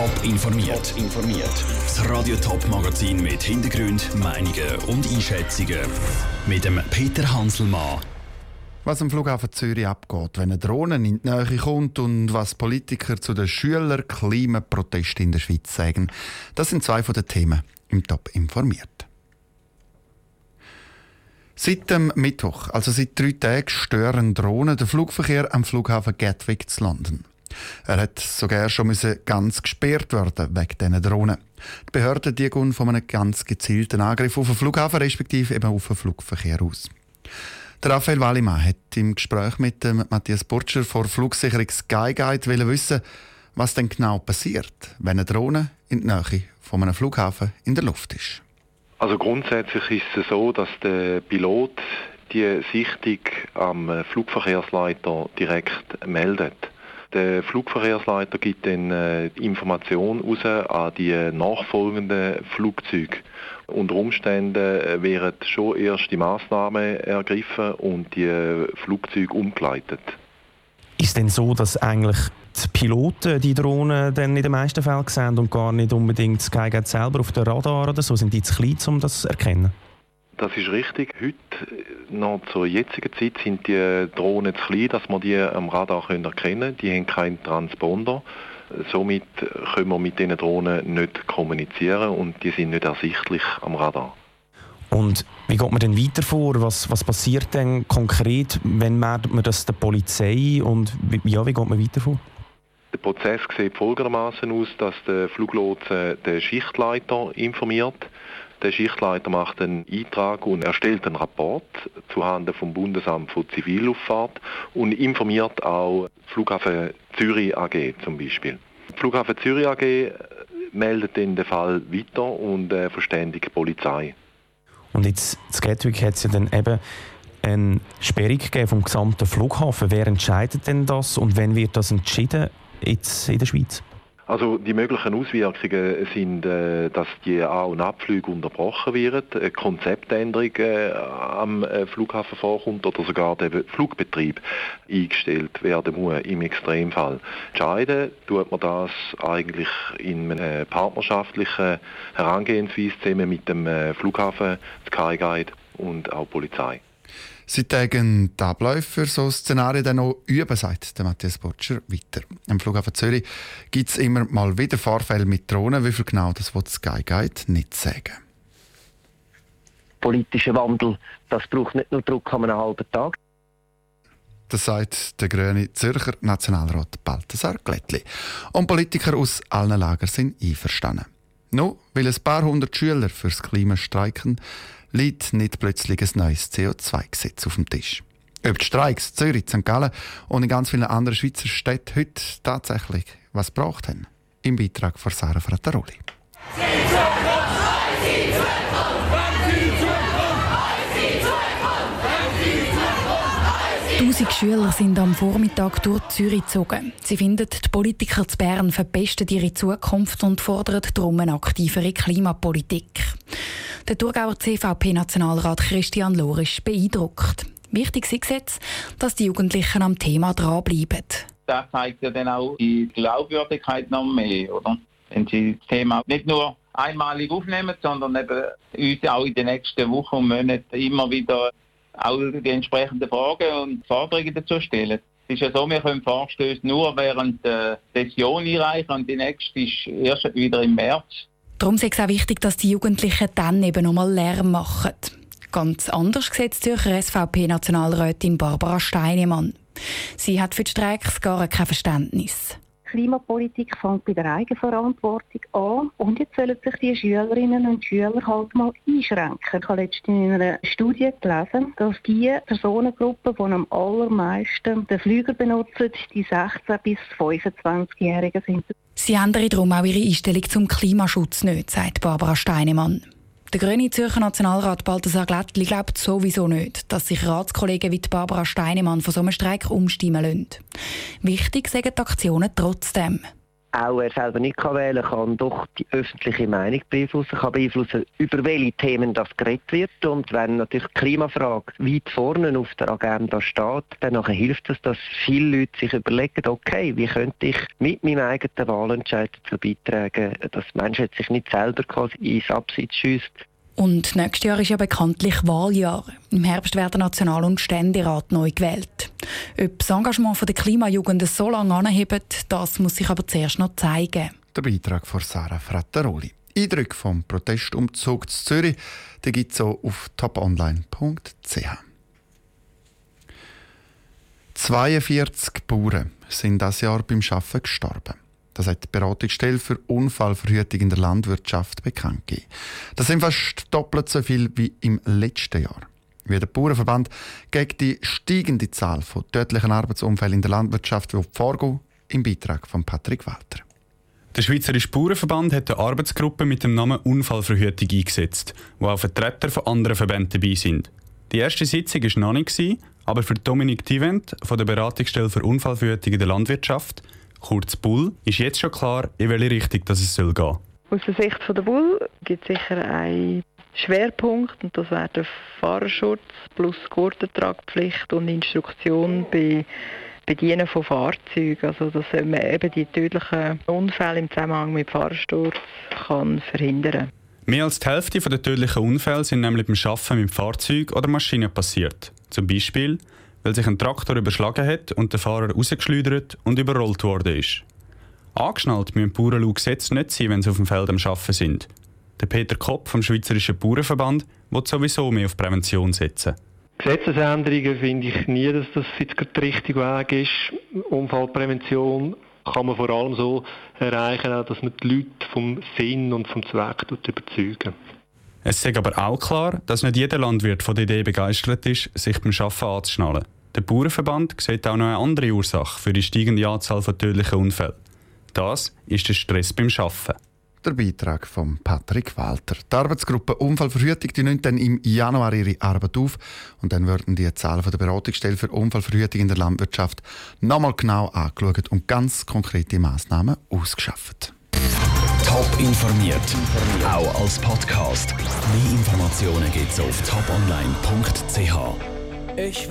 Top informiert. informiert. Das Radio Top Magazin mit Hintergrund, Meinungen und Einschätzungen mit dem Peter Hanselmann. Was am Flughafen Zürich abgeht, wenn eine Drohne in die Nähe kommt und was Politiker zu den Schüler-Klimaprotesten in der Schweiz sagen, das sind zwei von den Themen im Top informiert. Seit dem Mittwoch, also seit drei Tagen, stören Drohnen den Flugverkehr am Flughafen Gatwick zu London. Er hat sogar schon ganz gesperrt werden wegen diesen Drohnen. Die Behörden die gehen von einem ganz gezielten Angriff auf den Flughafen respektive eben auf den Flugverkehr aus. Raphael Wallimann hat im Gespräch mit dem Matthias Burtscher vor Flugsicherung Sky Guide wissen, was denn genau passiert, wenn eine Drohne in der Nähe von einem Flughafen in der Luft ist. Also grundsätzlich ist es so, dass der Pilot die Sichtung am Flugverkehrsleiter direkt meldet. Der Flugverkehrsleiter gibt dann äh, Informationen raus an die nachfolgenden Flugzeuge. Unter Umständen äh, werden schon erste Maßnahmen ergriffen und die Flugzeuge umgeleitet. Ist denn so, dass eigentlich die Piloten die Drohnen dann in den meisten Fällen sehen und gar nicht unbedingt Skyguide selber auf dem Radar oder so? Sind die zu klein, um das zu erkennen? Das ist richtig. Heute, noch zur jetzigen Zeit, sind die Drohnen zu klein, dass man die am Radar erkennen können. Die haben keinen Transponder. Somit können wir mit diesen Drohnen nicht kommunizieren und die sind nicht ersichtlich am Radar. Und wie geht man denn weiter vor? Was, was passiert denn konkret, wenn man, man das der Polizei und ja, wie geht man weiter vor? Der Prozess sieht folgendermaßen aus, dass der Fluglotse den Schichtleiter informiert. Der Schichtleiter macht einen Eintrag und erstellt einen Rapport zuhanden vom Bundesamt für Zivilluftfahrt und informiert auch Flughafen Zürich AG zum Beispiel. Die Flughafen Zürich AG meldet den Fall weiter und äh, verständigt die Polizei. Und jetzt, in Gatwick hat es ja dann eben eine Sperrung gegeben vom gesamten Flughafen. Wer entscheidet denn das und wann wird das entschieden jetzt in der Schweiz? Also die möglichen Auswirkungen sind, äh, dass die An- und Abflüge unterbrochen werden, eine Konzeptänderung äh, am äh, Flughafen vorkommt oder sogar der Flugbetrieb eingestellt werden muss im Extremfall. Entscheiden tut man das eigentlich in einer partnerschaftlichen Herangehensweise zusammen mit dem Flughafen, Skyguide und auch Polizei. Sie tagen die Abläufe für so Szenarien dann noch üben, sagt der Matthias Botscher weiter. Am Flughafen Zürich gibt es immer mal wieder Vorfälle mit Drohnen. Wie viel genau, das will Sky Guide nicht sagen. Politischer Wandel, das braucht nicht nur Druck an einem halben Tag. Das sagt der grüne Zürcher Nationalrat Balthasar Glättli. Und Politiker aus allen Lagern sind einverstanden. Nur weil ein paar hundert Schüler fürs Klima streiken, liegt nicht plötzlich ein neues CO2-Gesetz auf dem Tisch. Ob die Streiks Zürich, St. Gallen und in ganz vielen anderen Schweizer Städten heute tatsächlich was gebraucht haben. Im Beitrag von Sarah Frattaroli. Tausend Schüler sind am Vormittag durch Zürich gezogen. Sie finden, die Politiker zu Bern verpesten ihre Zukunft und fordern darum eine aktivere Klimapolitik. Der Thurgauer CVP-Nationalrat Christian Lohr ist beeindruckt. Wichtig ist jetzt, dass die Jugendlichen am Thema dranbleiben. Das zeigt ja dann auch die Glaubwürdigkeit noch mehr, oder? Wenn sie das Thema nicht nur einmalig aufnehmen, sondern eben uns auch in den nächsten Wochen und Monaten immer wieder auch die entsprechenden Fragen und Forderungen dazu stellen. Es ist ja so, wir können Vorstöße nur während der Session einreichen und die nächste ist erst wieder im März. Darum ist es auch wichtig, dass die Jugendlichen dann eben nochmal Lärm machen. Ganz anders sieht die Zürcher SVP-Nationalrätin Barbara Steinemann. Sie hat für die Streiks gar kein Verständnis. Klimapolitik fängt bei der Eigenverantwortung an und jetzt sollen sich die Schülerinnen und Schüler halt mal einschränken. Ich habe letztens in einer Studie gelesen, dass die Personengruppe, die am allermeisten den Flüger benutzen, die 16- bis 25-Jährigen sind. Sie ändern darum auch ihre Einstellung zum Klimaschutz nicht, sagt Barbara Steinemann. Der grüne Zürcher Nationalrat Balthasar Glättli glaubt sowieso nicht, dass sich Ratskollegen wie Barbara Steinemann von so einem Streik umstimmen lassen. Wichtig sind die Aktionen trotzdem. Auch er selber nicht kann wählen kann, doch die öffentliche Meinung beeinflussen, kann beeinflussen, über welche Themen das geredet wird. Und wenn natürlich die Klimafrage weit vorne auf der Agenda steht, dann hilft es, dass viele Leute sich überlegen, okay, wie könnte ich mit meinem eigenen Wahlentscheid dazu beitragen, dass die Menschheit sich nicht selber quasi ins Abseits schießt, und nächstes Jahr ist ja bekanntlich Wahljahr. Im Herbst werden National- und Ständerat neu gewählt. Ob das Engagement der Klimajugend so lange anhebt, das muss sich aber zuerst noch zeigen. Der Beitrag von Sarah Frattaroli. Eindrücke vom Protestumzug zu Zürich gibt es auch auf toponline.ch. 42 Bauern sind das Jahr beim Arbeiten gestorben. Das hat die Beratungsstelle für Unfallverhütung in der Landwirtschaft bekannt gegeben. Das sind fast doppelt so viel wie im letzten Jahr. Wie der Bauernverband gegen die steigende Zahl von tödlichen Arbeitsunfällen in der Landwirtschaft vorgehen, im Beitrag von Patrick Walter. Der Schweizerische Bauernverband hat eine Arbeitsgruppe mit dem Namen Unfallverhütung eingesetzt, wo auch Vertreter von anderen Verbänden dabei sind. Die erste Sitzung war noch nicht, aber für Dominik Tivent von der Beratungsstelle für Unfallverhütung in der Landwirtschaft kurz Bull, ist jetzt schon klar, in welche Richtung das es soll gehen Aus der Sicht der Bull gibt es sicher einen Schwerpunkt und das wäre der Fahrerschutz plus Gurtentragpflicht und Instruktion bei Bedienen von Fahrzeugen. Also dass man eben die tödlichen Unfälle im Zusammenhang mit Fahrsturz kann verhindern Mehr als die Hälfte der tödlichen Unfälle sind nämlich beim Arbeiten mit Fahrzeug oder Maschinen passiert. Zum Beispiel weil sich ein Traktor überschlagen hat und der Fahrer rausgeschleudert und überrollt worden ist. Angeschnallt müssen Bauern laut Gesetz nicht sein, wenn sie auf dem Feld am Arbeiten sind. Der Peter Kopp vom Schweizerischen Bauernverband will sowieso mehr auf Prävention setzen. Gesetzesänderungen finde ich nie, dass das jetzt der richtige Weg ist. Unfallprävention kann man vor allem so erreichen, dass man die Leute vom Sinn und vom Zweck überzeugen. Es ist aber auch klar, dass nicht jeder Landwirt von der Idee begeistert ist, sich beim Arbeiten anzuschnallen. Der Bauernverband sieht auch noch eine andere Ursache für die steigende Anzahl von tödlichen Unfällen. Das ist der Stress beim Arbeiten. Der Beitrag von Patrick Walter. Die Arbeitsgruppe Unfallverhütung die nimmt dann im Januar ihre Arbeit auf und dann werden die Zahlen der Beratungsstelle für Unfallverhütung in der Landwirtschaft nochmal genau angeschaut und ganz konkrete Maßnahmen ausgeschafft. Top informiert, auch als Podcast. Mehr Informationen gibt's auf toponline.ch.